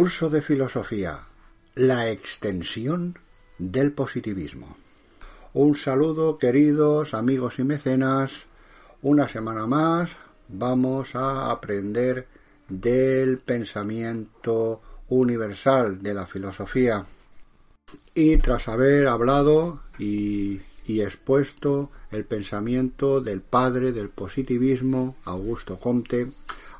Curso de Filosofía. La extensión del positivismo. Un saludo, queridos amigos y mecenas. Una semana más vamos a aprender del pensamiento universal de la filosofía. Y tras haber hablado y, y expuesto el pensamiento del padre del positivismo, Augusto Comte,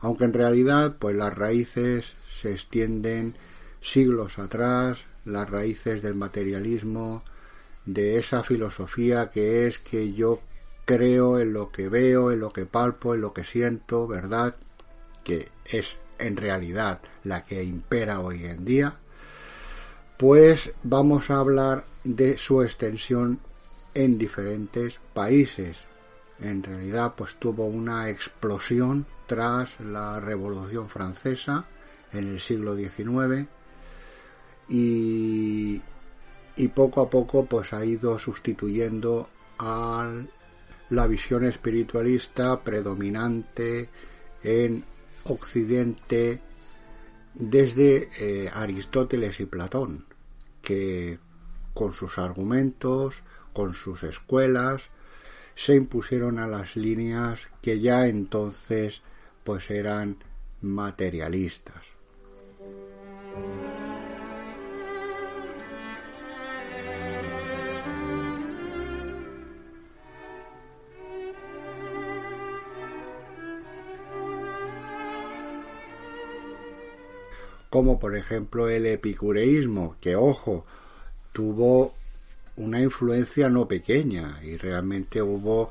aunque en realidad pues las raíces se extienden siglos atrás, las raíces del materialismo, de esa filosofía que es que yo creo en lo que veo, en lo que palpo, en lo que siento, ¿verdad? Que es en realidad la que impera hoy en día, pues vamos a hablar de su extensión en diferentes países. En realidad, pues tuvo una explosión tras la Revolución Francesa en el siglo XIX y, y poco a poco pues ha ido sustituyendo a la visión espiritualista predominante en Occidente desde eh, Aristóteles y Platón, que con sus argumentos, con sus escuelas, se impusieron a las líneas que ya entonces pues eran materialistas. como por ejemplo el epicureísmo, que ojo, tuvo una influencia no pequeña y realmente hubo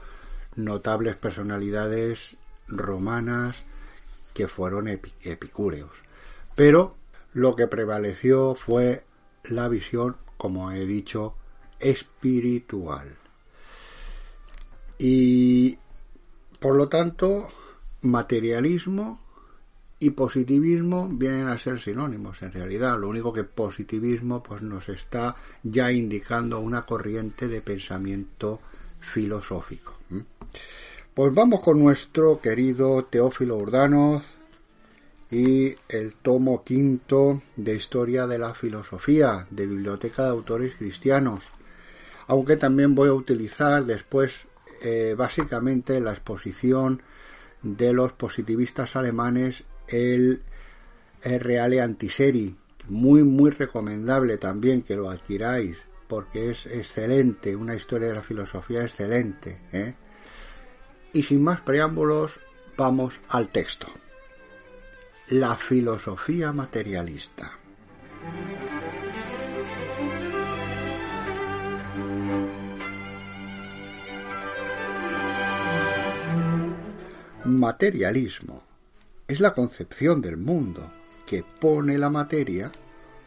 notables personalidades romanas que fueron epicúreos. Pero lo que prevaleció fue la visión, como he dicho, espiritual. Y por lo tanto, materialismo y positivismo vienen a ser sinónimos en realidad. Lo único que positivismo pues nos está ya indicando una corriente de pensamiento filosófico. Pues vamos con nuestro querido Teófilo Urdanoz y el tomo quinto de Historia de la Filosofía de Biblioteca de Autores Cristianos. Aunque también voy a utilizar después eh, básicamente la exposición de los positivistas alemanes el, Reale Antiseri, muy muy recomendable también que lo adquiráis porque es excelente, una historia de la filosofía excelente. ¿eh? Y sin más preámbulos, vamos al texto. La filosofía materialista. Materialismo es la concepción del mundo que pone la materia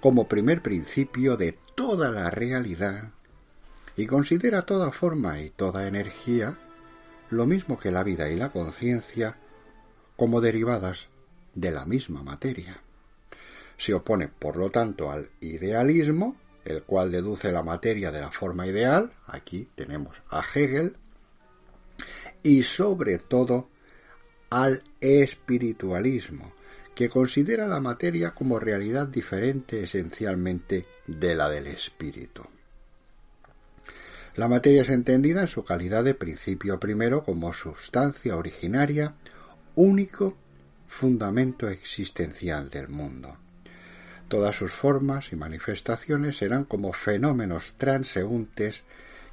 como primer principio de toda la realidad y considera toda forma y toda energía, lo mismo que la vida y la conciencia, como derivadas de la misma materia. Se opone, por lo tanto, al idealismo, el cual deduce la materia de la forma ideal, aquí tenemos a Hegel, y sobre todo al espiritualismo, que considera la materia como realidad diferente esencialmente de la del espíritu. La materia es entendida en su calidad de principio primero como sustancia originaria, único fundamento existencial del mundo. Todas sus formas y manifestaciones serán como fenómenos transeúntes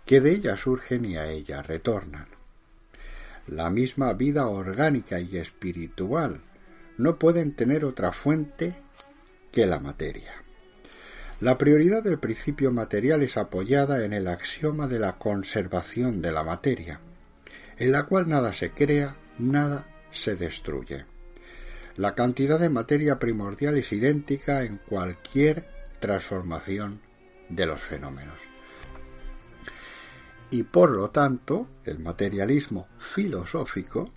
que de ella surgen y a ella retornan la misma vida orgánica y espiritual no pueden tener otra fuente que la materia. La prioridad del principio material es apoyada en el axioma de la conservación de la materia, en la cual nada se crea, nada se destruye. La cantidad de materia primordial es idéntica en cualquier transformación de los fenómenos y por lo tanto el materialismo filosófico,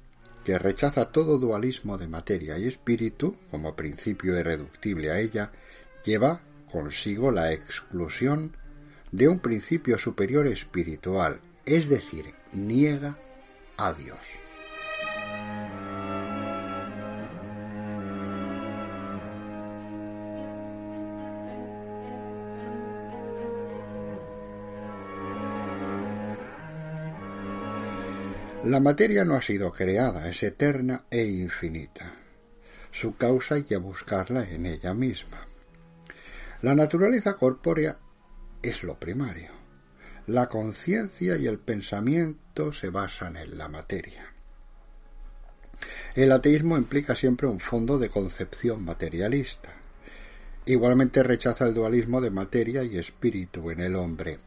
que rechaza todo dualismo de materia y espíritu como principio irreductible a ella, lleva consigo la exclusión de un principio superior espiritual, es decir, niega a Dios. La materia no ha sido creada, es eterna e infinita. Su causa hay que buscarla en ella misma. La naturaleza corpórea es lo primario. La conciencia y el pensamiento se basan en la materia. El ateísmo implica siempre un fondo de concepción materialista. Igualmente rechaza el dualismo de materia y espíritu en el hombre,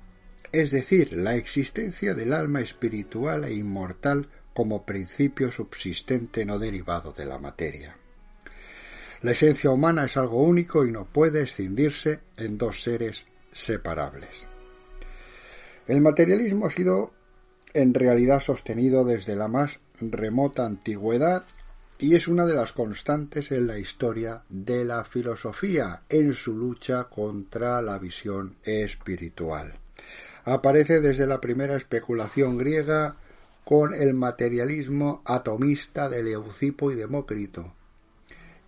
es decir, la existencia del alma espiritual e inmortal como principio subsistente no derivado de la materia. La esencia humana es algo único y no puede escindirse en dos seres separables. El materialismo ha sido en realidad sostenido desde la más remota antigüedad y es una de las constantes en la historia de la filosofía en su lucha contra la visión espiritual. Aparece desde la primera especulación griega con el materialismo atomista de Leucipo y Demócrito,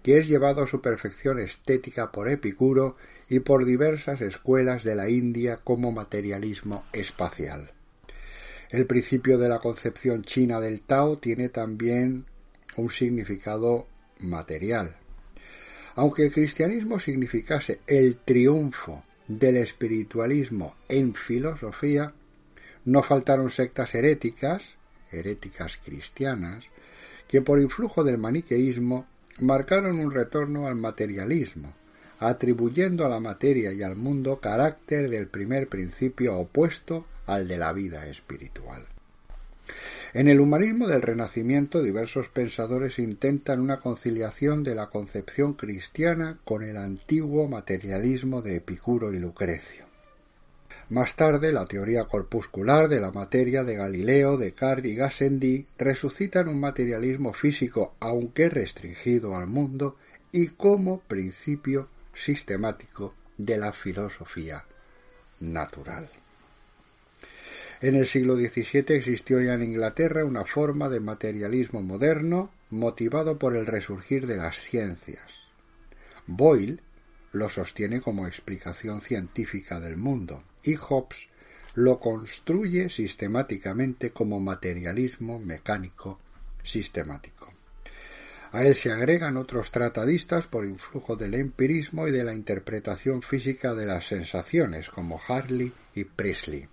que es llevado a su perfección estética por Epicuro y por diversas escuelas de la India como materialismo espacial. El principio de la concepción china del Tao tiene también un significado material. Aunque el cristianismo significase el triunfo del espiritualismo en filosofía, no faltaron sectas heréticas, heréticas cristianas, que por influjo del maniqueísmo marcaron un retorno al materialismo, atribuyendo a la materia y al mundo carácter del primer principio opuesto al de la vida espiritual. En el humanismo del Renacimiento diversos pensadores intentan una conciliación de la concepción cristiana con el antiguo materialismo de Epicuro y Lucrecio. Más tarde, la teoría corpuscular de la materia de Galileo, Descartes y Gassendi resucitan un materialismo físico, aunque restringido al mundo, y como principio sistemático de la filosofía natural. En el siglo XVII existió ya en Inglaterra una forma de materialismo moderno motivado por el resurgir de las ciencias. Boyle lo sostiene como explicación científica del mundo y Hobbes lo construye sistemáticamente como materialismo mecánico sistemático. A él se agregan otros tratadistas por influjo del empirismo y de la interpretación física de las sensaciones, como Harley y Priestley.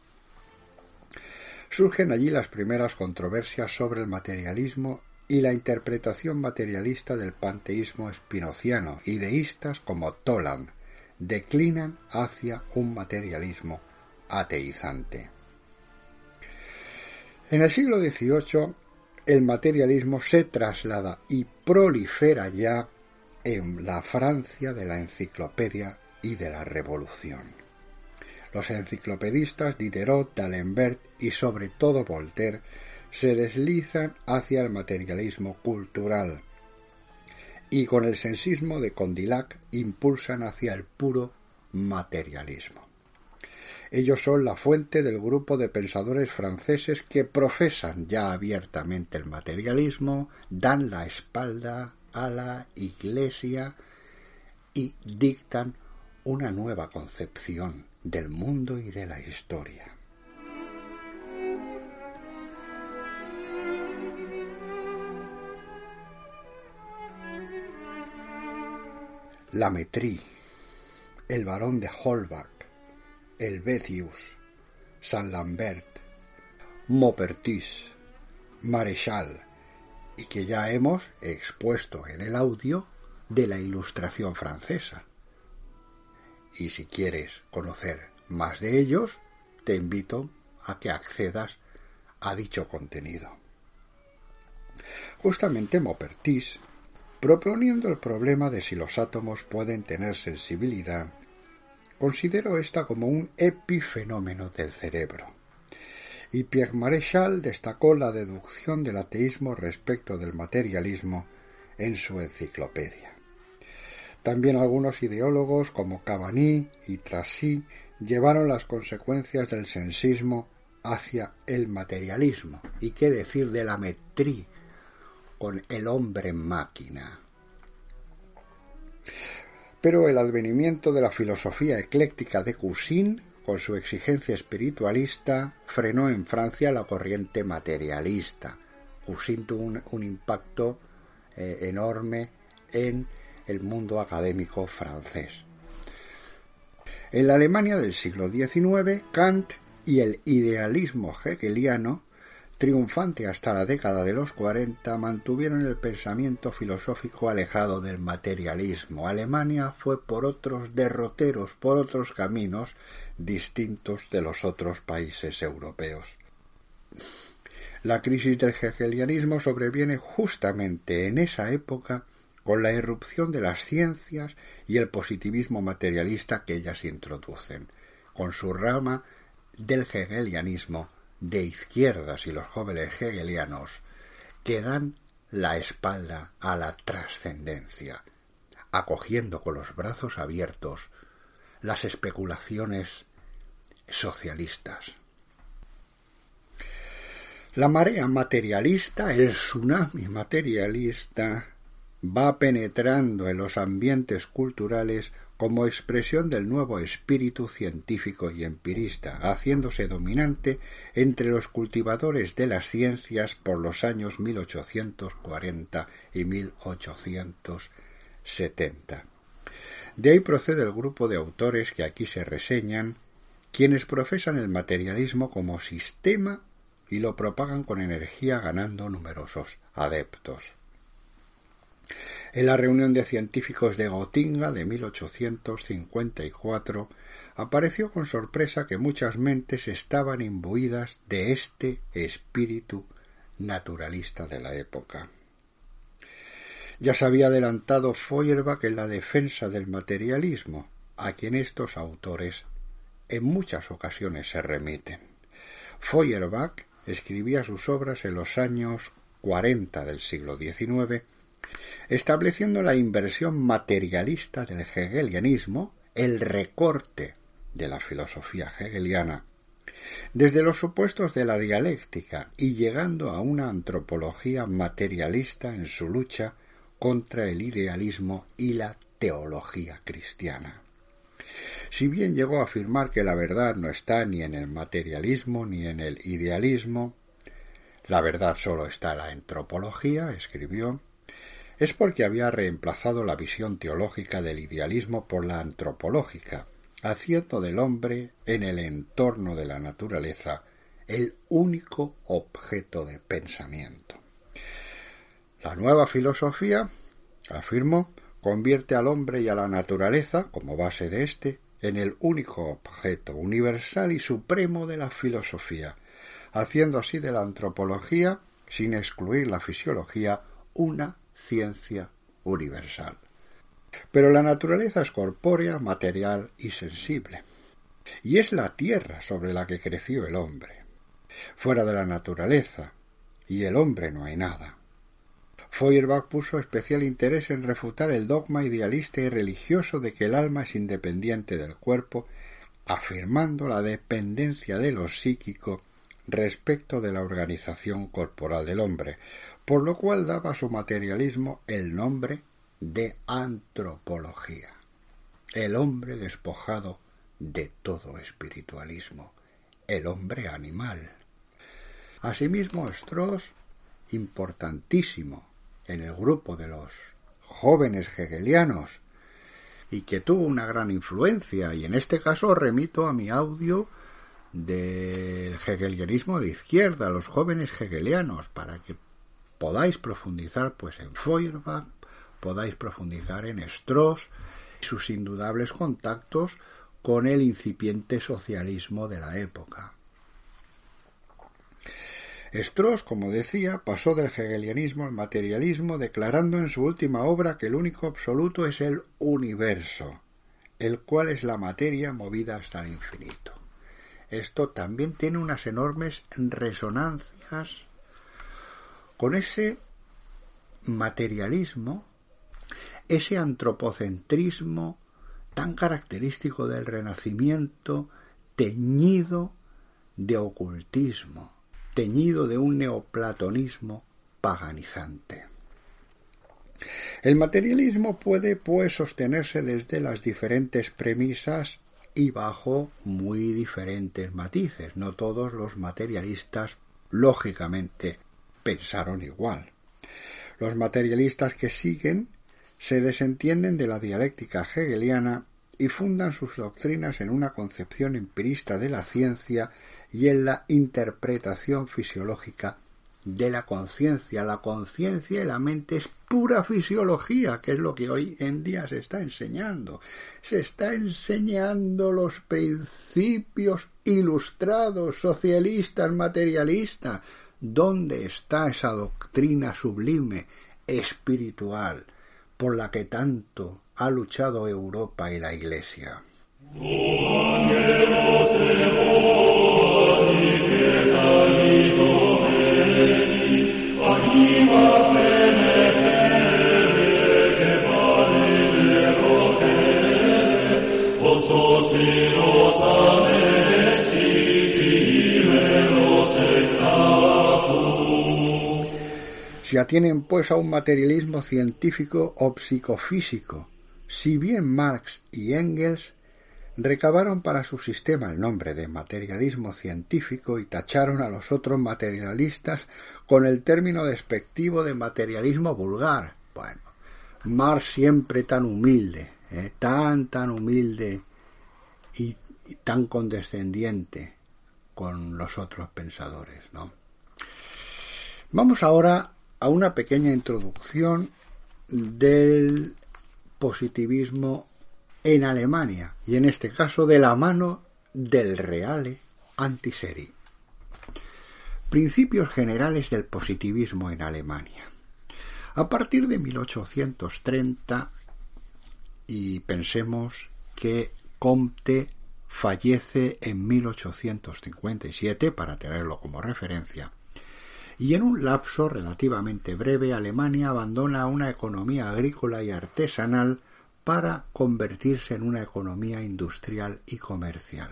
Surgen allí las primeras controversias sobre el materialismo y la interpretación materialista del panteísmo espinociano, y deístas como Toland declinan hacia un materialismo ateizante. En el siglo XVIII el materialismo se traslada y prolifera ya en la Francia de la enciclopedia y de la revolución. Los enciclopedistas Diderot, D'Alembert y sobre todo Voltaire se deslizan hacia el materialismo cultural y con el sensismo de Condillac impulsan hacia el puro materialismo. Ellos son la fuente del grupo de pensadores franceses que profesan ya abiertamente el materialismo, dan la espalda a la Iglesia y dictan una nueva concepción del mundo y de la historia. La Metrí, el barón de Holbach, el Betius, Saint Lambert, Maupertus, Marechal, y que ya hemos expuesto en el audio de la Ilustración francesa y si quieres conocer más de ellos, te invito a que accedas a dicho contenido. Justamente Maupertis, proponiendo el problema de si los átomos pueden tener sensibilidad, consideró esta como un epifenómeno del cerebro. Y Pierre Maréchal destacó la deducción del ateísmo respecto del materialismo en su enciclopedia. También algunos ideólogos como Cavani y Tracy llevaron las consecuencias del sensismo hacia el materialismo. ¿Y qué decir de la metrí con el hombre máquina? Pero el advenimiento de la filosofía ecléctica de Cousin, con su exigencia espiritualista, frenó en Francia la corriente materialista, Poussin tuvo un, impacto eh, enorme en el mundo académico francés. En la Alemania del siglo XIX, Kant y el idealismo hegeliano, triunfante hasta la década de los 40, mantuvieron el pensamiento filosófico alejado del materialismo. Alemania fue por otros derroteros, por otros caminos distintos de los otros países europeos. La crisis del hegelianismo sobreviene justamente en esa época con la irrupción de las ciencias y el positivismo materialista que ellas introducen, con su rama del hegelianismo de izquierdas y los jóvenes hegelianos que dan la espalda a la trascendencia, acogiendo con los brazos abiertos las especulaciones socialistas. La marea materialista, el tsunami materialista, va penetrando en los ambientes culturales como expresión del nuevo espíritu científico y empirista, haciéndose dominante entre los cultivadores de las ciencias por los años 1840 y 1870. De ahí procede el grupo de autores que aquí se reseñan, quienes profesan el materialismo como sistema y lo propagan con energía ganando numerosos adeptos. En la reunión de científicos de Gotinga de 1854 apareció con sorpresa que muchas mentes estaban imbuidas de este espíritu naturalista de la época. Ya se había adelantado Feuerbach en la defensa del materialismo, a quien estos autores en muchas ocasiones se remiten. Feuerbach escribía sus obras en los años cuarenta del siglo XIX estableciendo la inversión materialista del hegelianismo, el recorte de la filosofía hegeliana, desde los supuestos de la dialéctica y llegando a una antropología materialista en su lucha contra el idealismo y la teología cristiana. Si bien llegó a afirmar que la verdad no está ni en el materialismo ni en el idealismo, la verdad solo está en la antropología, escribió, es porque había reemplazado la visión teológica del idealismo por la antropológica, haciendo del hombre en el entorno de la naturaleza el único objeto de pensamiento. La nueva filosofía, afirmó, convierte al hombre y a la naturaleza, como base de éste, en el único objeto universal y supremo de la filosofía, haciendo así de la antropología, sin excluir la fisiología, una ciencia universal. Pero la naturaleza es corpórea, material y sensible. Y es la tierra sobre la que creció el hombre. Fuera de la naturaleza y el hombre no hay nada. Feuerbach puso especial interés en refutar el dogma idealista y religioso de que el alma es independiente del cuerpo, afirmando la dependencia de lo psíquico respecto de la organización corporal del hombre, por lo cual daba a su materialismo el nombre de antropología, el hombre despojado de todo espiritualismo, el hombre animal. Asimismo, Strauss, importantísimo en el grupo de los jóvenes hegelianos, y que tuvo una gran influencia, y en este caso remito a mi audio del hegelianismo de izquierda, los jóvenes hegelianos, para que podáis profundizar pues en Feuerbach, podáis profundizar en Strauss y sus indudables contactos con el incipiente socialismo de la época. Strauss, como decía, pasó del hegelianismo al materialismo, declarando en su última obra que el único absoluto es el universo, el cual es la materia movida hasta el infinito. Esto también tiene unas enormes resonancias con ese materialismo, ese antropocentrismo tan característico del Renacimiento, teñido de ocultismo, teñido de un neoplatonismo paganizante. El materialismo puede, pues, sostenerse desde las diferentes premisas y bajo muy diferentes matices. No todos los materialistas, lógicamente, pensaron igual. Los materialistas que siguen se desentienden de la dialéctica hegeliana y fundan sus doctrinas en una concepción empirista de la ciencia y en la interpretación fisiológica de la conciencia. La conciencia y la mente es pura fisiología, que es lo que hoy en día se está enseñando. Se está enseñando los principios ilustrados, socialistas, materialistas. ¿Dónde está esa doctrina sublime, espiritual, por la que tanto ha luchado Europa y la Iglesia? Se atienen pues a un materialismo científico o psicofísico, si bien Marx y Engels recabaron para su sistema el nombre de materialismo científico y tacharon a los otros materialistas con el término despectivo de materialismo vulgar. Bueno, Marx siempre tan humilde, ¿eh? tan, tan humilde y, y tan condescendiente con los otros pensadores, ¿no? Vamos ahora a una pequeña introducción del positivismo en Alemania y en este caso de la mano del Reale Antiseri. Principios generales del positivismo en Alemania. A partir de 1830 y pensemos que Comte fallece en 1857 para tenerlo como referencia y en un lapso relativamente breve Alemania abandona una economía agrícola y artesanal para convertirse en una economía industrial y comercial.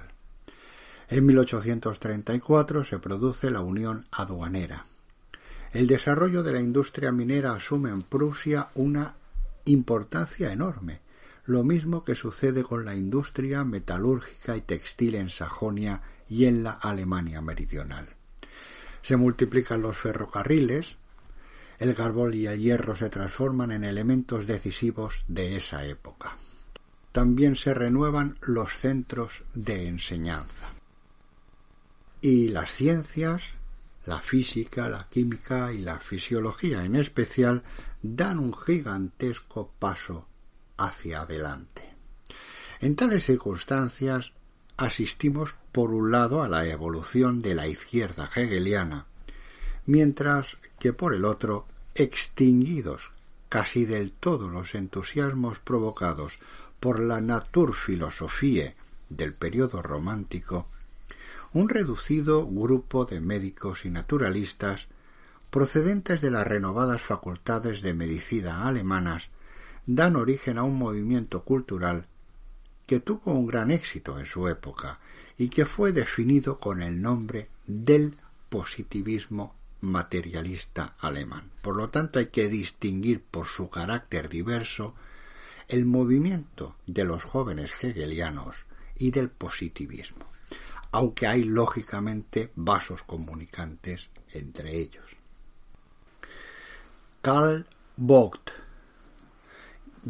En 1834 se produce la Unión Aduanera. El desarrollo de la industria minera asume en Prusia una importancia enorme, lo mismo que sucede con la industria metalúrgica y textil en Sajonia y en la Alemania meridional. Se multiplican los ferrocarriles, el carbón y el hierro se transforman en elementos decisivos de esa época. También se renuevan los centros de enseñanza. Y las ciencias, la física, la química y la fisiología en especial, dan un gigantesco paso hacia adelante. En tales circunstancias asistimos por un lado a la evolución de la izquierda hegeliana, mientras que por el otro extinguidos casi del todo los entusiasmos provocados por la naturfilosofía del periodo romántico, un reducido grupo de médicos y naturalistas procedentes de las renovadas facultades de medicina alemanas dan origen a un movimiento cultural que tuvo un gran éxito en su época y que fue definido con el nombre del positivismo materialista alemán. Por lo tanto, hay que distinguir por su carácter diverso el movimiento de los jóvenes hegelianos y del positivismo, aunque hay lógicamente vasos comunicantes entre ellos. Karl Vogt,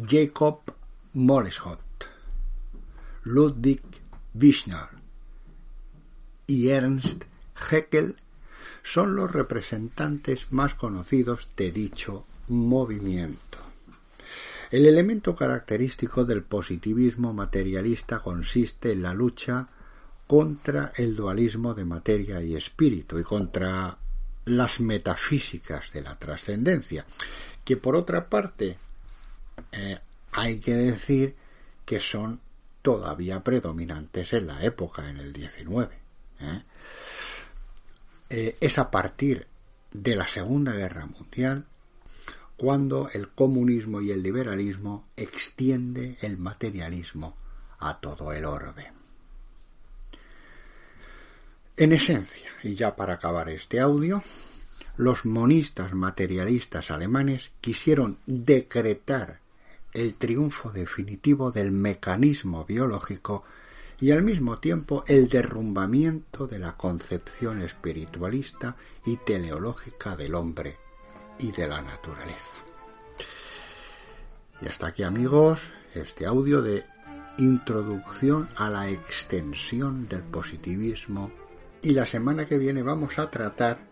Jacob Moleschott, Ludwig Wischner y Ernst Haeckel son los representantes más conocidos de dicho movimiento. El elemento característico del positivismo materialista consiste en la lucha contra el dualismo de materia y espíritu y contra las metafísicas de la trascendencia, que por otra parte eh, hay que decir que son todavía predominantes en la época, en el 19. Eh, es a partir de la Segunda Guerra Mundial cuando el comunismo y el liberalismo extiende el materialismo a todo el orbe. En esencia, y ya para acabar este audio, los monistas materialistas alemanes quisieron decretar el triunfo definitivo del mecanismo biológico y al mismo tiempo el derrumbamiento de la concepción espiritualista y teleológica del hombre y de la naturaleza. Y hasta aquí amigos, este audio de introducción a la extensión del positivismo y la semana que viene vamos a tratar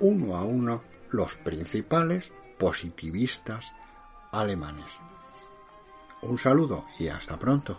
uno a uno los principales positivistas alemanes. Un saludo y hasta pronto.